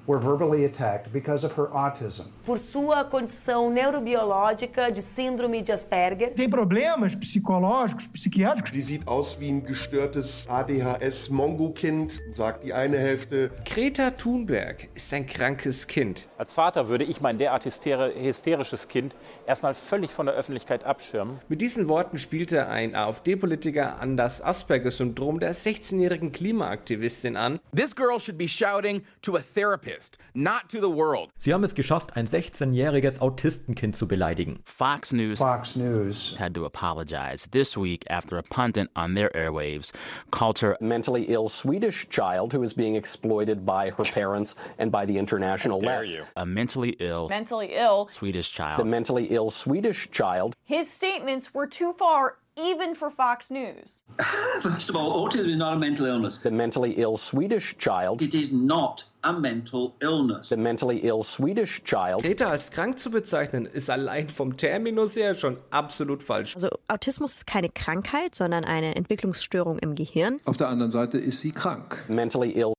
were verbally attacked because of her autism. Por sua condição neurobiológica de síndrome de Asperger. Tem problemas psicológicos, psiquiátricos. Sie sieht aus wie ein gestörtes ADHS-Mongo-Kind, sagt die eine Hälfte. Greta Thunberg ist ein krankes Kind. Als Vater würde ich mein derart hysterisches Kind erstmal völlig von der Öffentlichkeit abschirmen. Mit diesen Worten spielte ein AfD-Politiker an das Asperger-Syndrom der 16-jährigen Klimaaktivistin an. This girl should be shouting to a therapist. Not to the world. Sie haben es geschafft, ein 16-jähriges Autistenkind zu beleidigen. Fox News, Fox News had to apologize this week after a pundit on their airwaves called her a mentally ill Swedish child who is being exploited by her parents and by the international How dare left. You. A mentally ill, mentally ill Swedish child. The mentally ill Swedish child. His statements were too far even for Fox News. *laughs* First of all, autism is not a mental illness. The mentally ill Swedish child. It is not a mental illness. The mentally ill Swedish child. Greta als krank zu bezeichnen, ist allein vom Terminus her schon absolut falsch. Also Autismus ist keine Krankheit, sondern eine Entwicklungsstörung im Gehirn. Auf der anderen Seite ist sie krank. Mentally ill.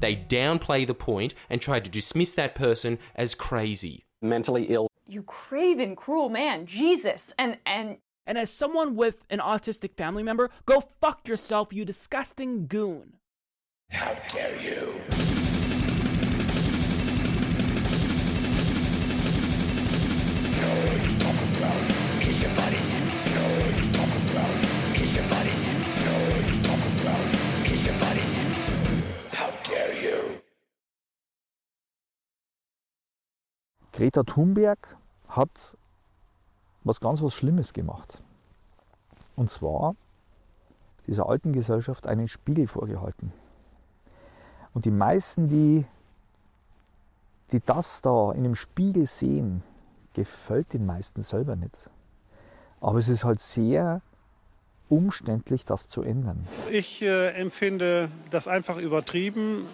They downplay the point and try to dismiss that person as crazy. Mentally ill. You craven, cruel man, Jesus, and and And as someone with an autistic family member, go fuck yourself, you disgusting goon. How dare you? Greta Thunberg hat was ganz was Schlimmes gemacht. Und zwar dieser alten Gesellschaft einen Spiegel vorgehalten. Und die meisten, die, die das da in dem Spiegel sehen, gefällt den meisten selber nicht. Aber es ist halt sehr umständlich, das zu ändern. Ich äh, empfinde das einfach übertrieben,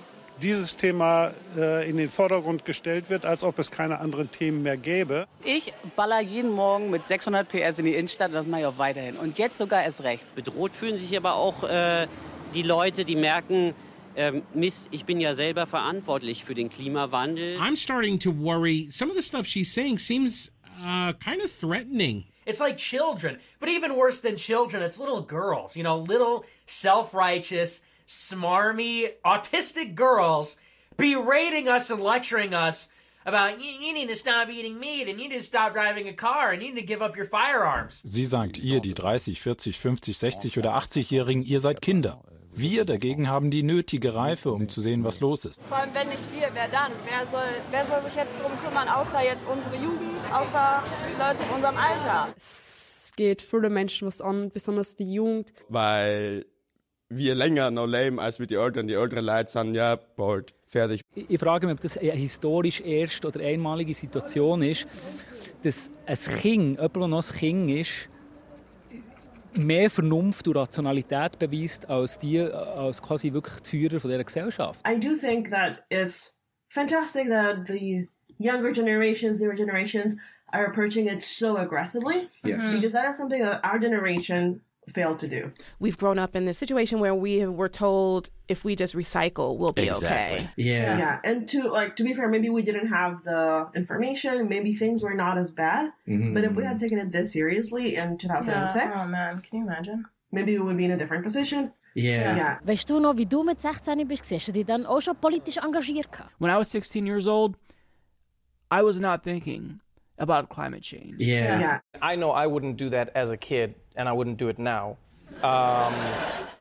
dieses Thema äh, in den Vordergrund gestellt wird, als ob es keine anderen Themen mehr gäbe. Ich baller jeden Morgen mit 600 PS in die Innenstadt und das mache ich auch weiterhin. Und jetzt sogar erst recht. Bedroht fühlen sich aber auch äh, die Leute, die merken, ähm, Mist, ich bin ja selber verantwortlich für den Klimawandel. I'm starting to worry. Some of the stuff she's saying seems uh, kind of threatening. It's like children, but even worse than children, it's little girls. You know, little self-righteous, smarmy, autistic girls berating us and lecturing us about you, you need to stop eating meat and you need to stop driving a car and you need to give up your firearms. Sie sagt, ihr, die 30, 40, 50, 60 oder 80-Jährigen, ihr seid Kinder. Wir dagegen haben die nötige Reife, um zu sehen, was los ist. Vor allem, wenn nicht wir, wer dann? Wer soll, wer soll sich jetzt darum kümmern, außer jetzt unsere Jugend, außer Leute in unserem Alter? Es geht viele Menschen was an, besonders die Jugend. Weil wir länger noch leben als mit den Eltern. Die älteren Leute sind ja bald fertig. Ich frage mich, ob das eine historisch erste oder einmalige Situation ist, dass ein Kind, jemand, der noch ein Kind ist, mehr Vernunft und Rationalität beweist als die, als quasi wirklich die Führer von dieser Gesellschaft. I do think that it's fantastic that the younger generations, newer generations are approaching it so aggressively. Yes. Because that is something that our generation failed to do. We've grown up in this situation where we were told if we just recycle, we'll be okay. Yeah. Yeah. And to like to be fair, maybe we didn't have the information, maybe things were not as bad. Mhm. But if we had taken it this seriously in 2006, Yeah. Oh man, can you imagine? maybe we would be in a different position. Yeah. Weißt du noch, wie du mit 16 bist? Hast du dann auch schon politisch engagiert? When I was 16 years old, I was not thinking about climate change. Yeah. I know I wouldn't do that as a kid, and I wouldn't do it now. Um,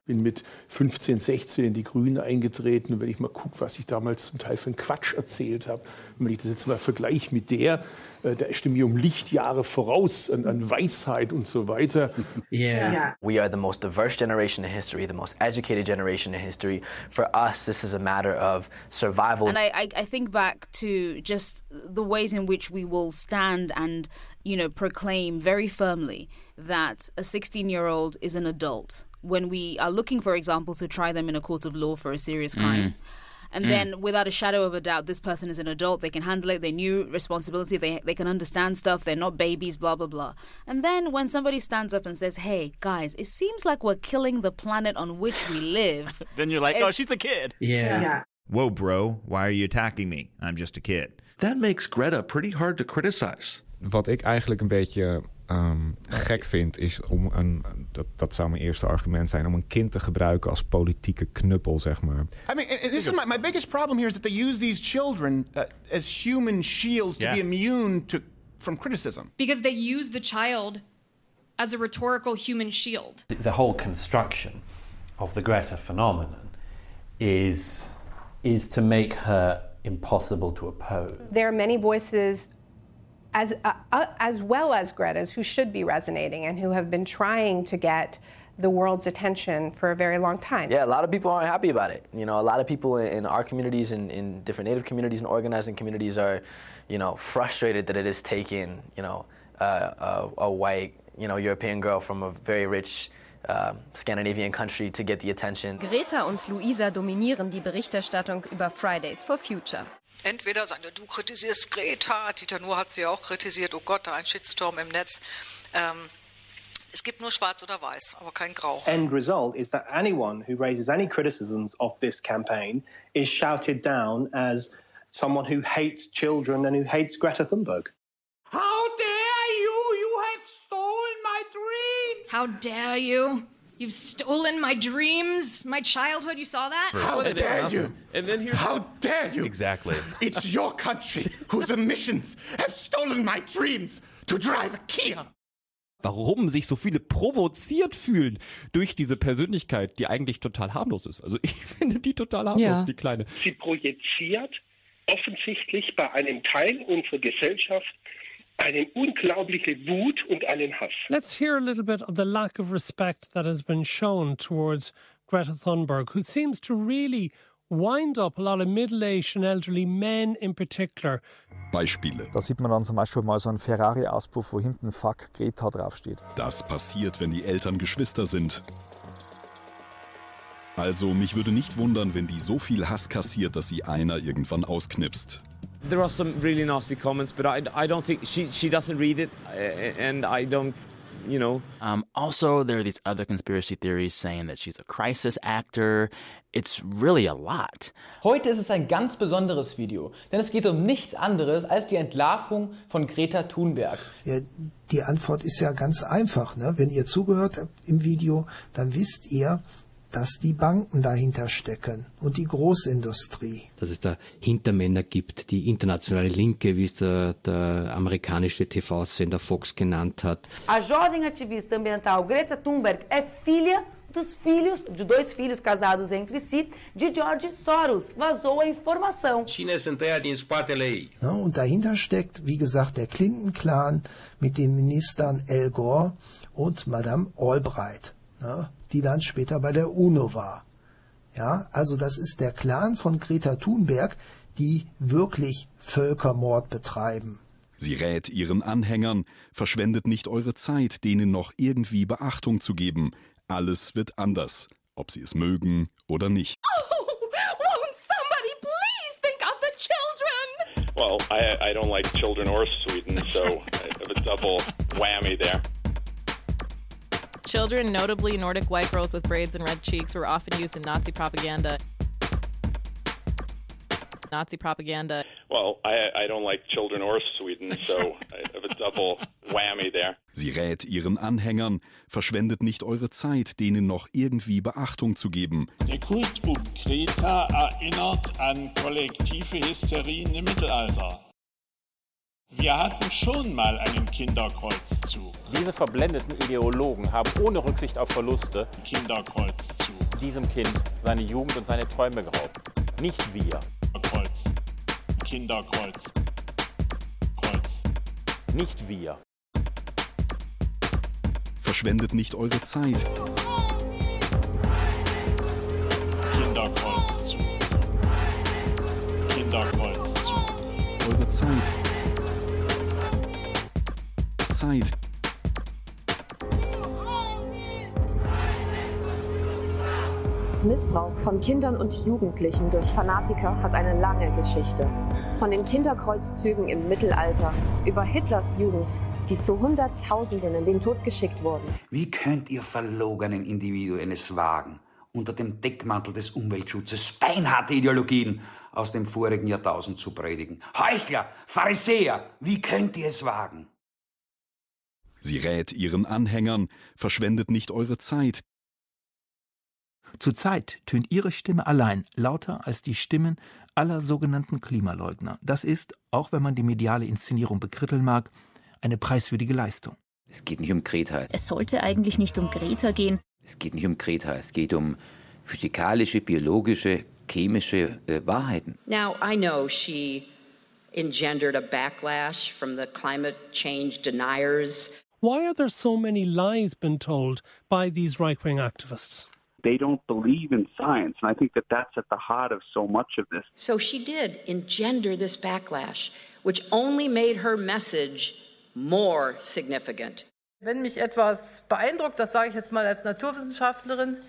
Bin mit 15, 16 in die Grünen eingetreten. Und wenn ich mal gucke, was ich damals zum Teil für einen Quatsch erzählt habe, wenn ich das jetzt mal vergleiche mit der, äh, da ist mir um Lichtjahre voraus an, an Weisheit und so weiter. *laughs* We are the most diverse generation in history, the most educated generation in history. For us, this is a matter of survival. And I, I, I think back to just the ways in which we will stand and, you know, proclaim very firmly that a 16 year old is an adult when we are looking, for example, to try them in a court of law for a serious crime. And Mm. then, without a shadow of a doubt, this person is an adult. They can handle it. They knew responsibility. They they can understand stuff. They're not babies. Blah blah blah. And then, when somebody stands up and says, "Hey guys, it seems like we're killing the planet on which we live," *laughs* Then you're like, oh, she's a kid. Yeah Whoa, bro, why are you attacking me? I'm just a kid. That makes Greta pretty hard to criticize. Wat ik eigenlijk een beetje ehm, gek vind, is om een. Dat, dat zou mijn eerste argument zijn om een kind te gebruiken als politieke knuppel, zeg maar. I mean, this is my, my biggest problem here is that they use these children uh, as human shields to Yeah. be immune to from criticism. Because they use the child as a rhetorical human shield. The, the whole construction of the Greta phenomenon is is to make her impossible to oppose. There are many voices, as uh, uh, as well as Greta's, who should be resonating and who have been trying to get the world's attention for a very long time. Yeah, a lot of people aren't happy about it. You know, a lot of people in, in our communities and in different Native communities and organizing communities are, you know, frustrated that it is taking, you know, uh, a, a white, you know, European girl from a very rich uh, Scandinavian country to get the attention. Greta und Luisa dominieren die Berichterstattung über Fridays for Future. Entweder seine, du kritisierst Greta, Dieter Nuhr hat sie ja auch kritisiert, oh Gott, da ein Shitstorm im Netz. Ähm, es gibt nur schwarz oder weiß, aber kein grau. end result is that anyone who raises any criticisms of this campaign is shouted down as someone who hates children and who hates Greta Thunberg. How dare you? You have stolen my dreams. How dare you? You've stolen my dreams, my childhood. You saw that? How dare you? And then here's How dare you? Exactly. It's your country whose emissions have stolen my dreams to drive a Kia. warum sich so viele provoziert fühlen durch diese Persönlichkeit, die eigentlich total harmlos ist. Also ich *laughs* finde die total harmlos, Ja. die Kleine. Sie projiziert offensichtlich bei einem Teil unserer Gesellschaft eine unglaubliche Wut und einen Hass. Let's hear a little bit of the lack of respect that has been shown towards Greta Thunberg, who seems to really wind up a lot of middle aged and elderly men in particular. Beispiele. Da sieht man dann zum Beispiel mal so einen Ferrari-Auspuff, wo hinten Fuck Greta draufsteht. Das passiert, wenn die Eltern Geschwister sind. Also, mich würde nicht wundern, wenn die so viel Hass kassiert, dass sie einer irgendwann ausknipst. There are some really nasty comments, but I, I don't think she, she doesn't read it, and I don't, you know. Um, also, there are these other conspiracy theories saying that she's a crisis actor. It's really a lot. Heute ist es ein ganz besonderes Video, denn es geht um nichts anderes als die Entlarvung von Greta Thunberg. Ja, die Antwort ist ja ganz einfach. Ne? Wenn ihr zugehört habt im Video, dann wisst ihr, dass die Banken dahinter stecken und die Großindustrie. dass es da Hintermänner gibt, die internationale Linke, wie es der, der amerikanische TV-Sender Fox genannt hat. A jovem ativista ambiental Greta Thunberg é filha dos filhos, de dois filhos casados entre si, de George Soros. Vazou a informação. Sunt tăiat din spatele ei. Ne? Und dahinter steckt, wie gesagt, der Clinton-Clan mit den Ministern Al Gore und Madame Albright, ne? Die dann später bei der UNO war. Ja, also das ist der Clan von Greta Thunberg, die wirklich Völkermord betreiben. Sie rät ihren Anhängern, verschwendet nicht eure Zeit, denen noch irgendwie Beachtung zu geben. Alles wird anders, ob sie es mögen oder nicht. Oh, *laughs* won't somebody please think of the children? Well, I, I don't like children or Sweden, so I *laughs* have a double whammy there. Children, notably Nordic white girls with braids and red cheeks, were often used in Nazi propaganda. Nazi propaganda. Well, I, I don't like children or Sweden, so *laughs* I have a double whammy there. Sie rät ihren Anhängern, verschwendet nicht eure Zeit, denen noch irgendwie Beachtung zu geben. Der Kult um Kreta erinnert an kollektive Hysterien im Mittelalter. Wir hatten schon mal einen Kinderkreuzzug. Diese verblendeten Ideologen haben ohne Rücksicht auf Verluste Kinderkreuzzug. diesem Kind seine Jugend und seine Träume geraubt. Nicht wir. Kreuz. Kinderkreuz. Kreuz. Nicht wir. Verschwendet nicht eure Zeit. Kinderkreuzzug. Kinderkreuzzug. Eure Zeit. Zeit. Missbrauch von Kindern und Jugendlichen durch Fanatiker hat eine lange Geschichte. Von den Kinderkreuzzügen im Mittelalter über Hitlers Jugend, die zu Hunderttausenden in den Tod geschickt wurden. Wie könnt ihr verlogenen Individuen es wagen, unter dem Deckmantel des Umweltschutzes beinharte Ideologien aus dem vorigen Jahrtausend zu predigen? Heuchler, Pharisäer, wie könnt ihr es wagen? Sie rät ihren Anhängern, verschwendet nicht eure Zeit. Zurzeit tönt ihre Stimme allein lauter als die Stimmen aller sogenannten Klimaleugner. Das ist, auch wenn man die mediale Inszenierung bekritteln mag, eine preiswürdige Leistung. Es geht nicht um Greta. Es sollte eigentlich nicht um Greta gehen. Es geht nicht um Greta. Es geht um physikalische, biologische, chemische äh, Wahrheiten. Now, I know she engendered a backlash from the climate change deniers. Why are there so many lies been told by these right wing activists? They don't believe in science. And I think that that's at the heart of so much of this. So she did engender this backlash, which only made her message more significant. Wenn mich etwas beeindruckt, das sage ich jetzt mal als Naturwissenschaftlerin,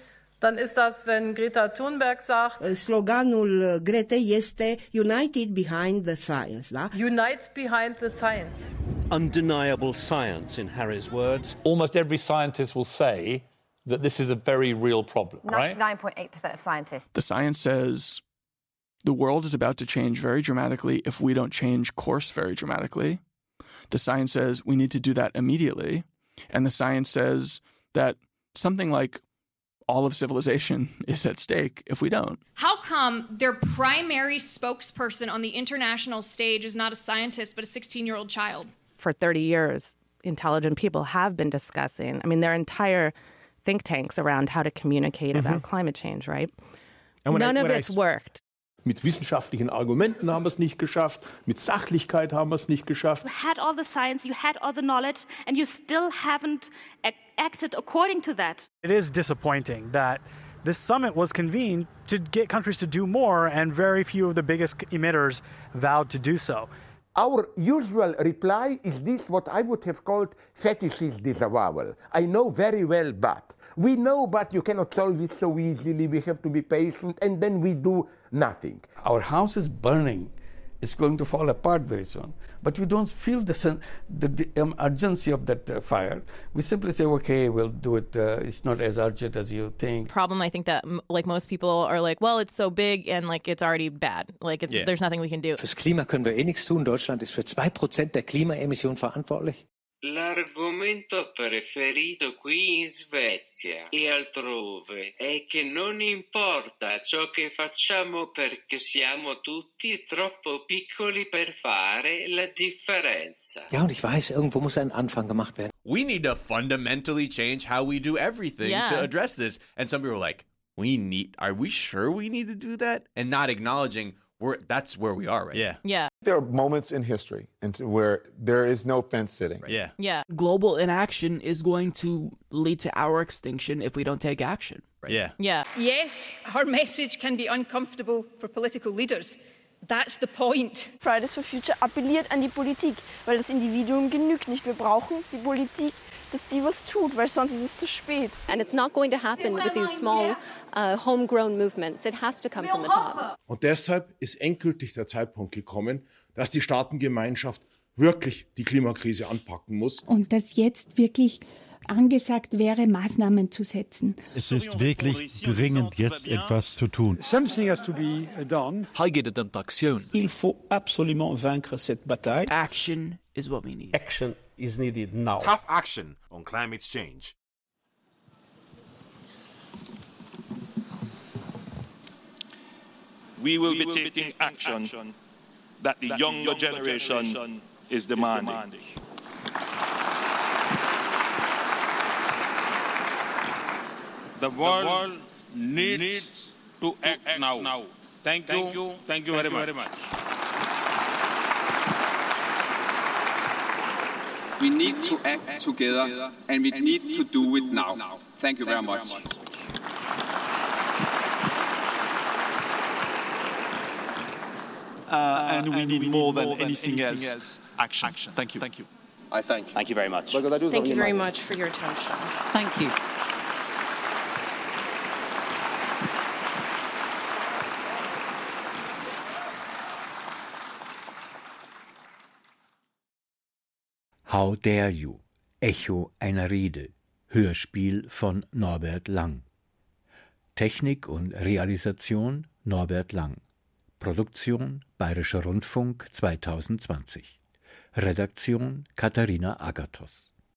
dann ist das, wenn Greta Thunberg sagt, Sloganul uh, Gretei este United Behind the Science. Da? Unite behind the science. Undeniable science, in Harry's words. Almost every scientist will say that this is a very real problem, right? 99.8% of scientists. The science says the world is about to change very dramatically if we don't change course very dramatically. The science says we need to do that immediately. And the science says that something like all of civilization *laughs* is at stake if we don't. How come their primary spokesperson on the international stage is not a scientist but a 16 year old child? For 30 years, intelligent people have been discussing, I mean, their entire think tanks around how to communicate about mm-hmm. climate change, right? And when I- None of when I it's worked. Mit wissenschaftlichen Argumenten haben wir es nicht geschafft, mit Sachlichkeit haben wir es nicht geschafft. You had all the science, you had all the knowledge, and you still haven't ac- acted according to that. It is disappointing that this summit was convened to get countries to do more, and very few of the biggest emitters vowed to do so. Our usual reply is this what I would have called fetishist disavowal. I know very well, but. We know, but you cannot solve it so easily. We have to be patient, and then we do nothing. Our house is burning. It's going to fall apart very soon. But we don't feel the, sen- the, the um, urgency of that uh, fire. We simply say, okay, we'll do it. Uh, it's not as urgent as you think. Problem, I think that m- like most people are like, well, it's so big and like it's already bad. Like it's, Yeah. there's nothing we can do. Fürs Klima können wir eh nichts tun. Deutschland ist für 2% der Klimaemissionen verantwortlich. L'argomento preferito qui in Svezia e altrove è che non importa ciò che facciamo perché siamo tutti troppo piccoli per fare la differenza. Ja, und ich weiß, irgendwo muss ein Anfang gemacht werden. we need to fundamentally change how we do everything Yeah. to address this. And some people are like, we need, are we sure we need to do that? And not acknowledging we're, that's where we are right yeah. Yeah. There are moments in history into where there is no fence sitting. Yeah. Yeah. Global inaction is going to lead to our extinction if we don't take action. Yeah. Yeah. Yes, her message can be uncomfortable for political leaders. That's the point. Fridays for Future appelliert an die Politik, weil das Individuum genügt nicht. Wir brauchen die Politik, dass die was tut, weil sonst ist es zu spät. And it's not going to happen with these small, uh, homegrown movements. It has to come from the top. Und deshalb ist endgültig der Zeitpunkt gekommen, dass die Staatengemeinschaft wirklich die Klimakrise anpacken muss. Und dass jetzt wirklich angesagt wäre, Maßnahmen zu setzen. Es ist wirklich dringend, jetzt etwas zu tun. Something has to be done. Hier geht es um Aktion. Il faut absolument vaincre cette bataille. Action is what we need. Action is needed now. Tough action on climate change. We will be taking action that the younger generation is demanding. The world needs to act now. Thank you. Thank you very much. We need to act together and we need to do it now. Thank you very much. Uh, and we need more than anything else action. Thank you. Thank you. I thank you. Thank you very much. Thank you very much for your attention. Thank you. How Dare You? Echo einer Rede. Hörspiel von Norbert Lang. Technik und Realisation Norbert Lang. Produktion Bayerischer Rundfunk 2020. Redaktion Katharina Agathos.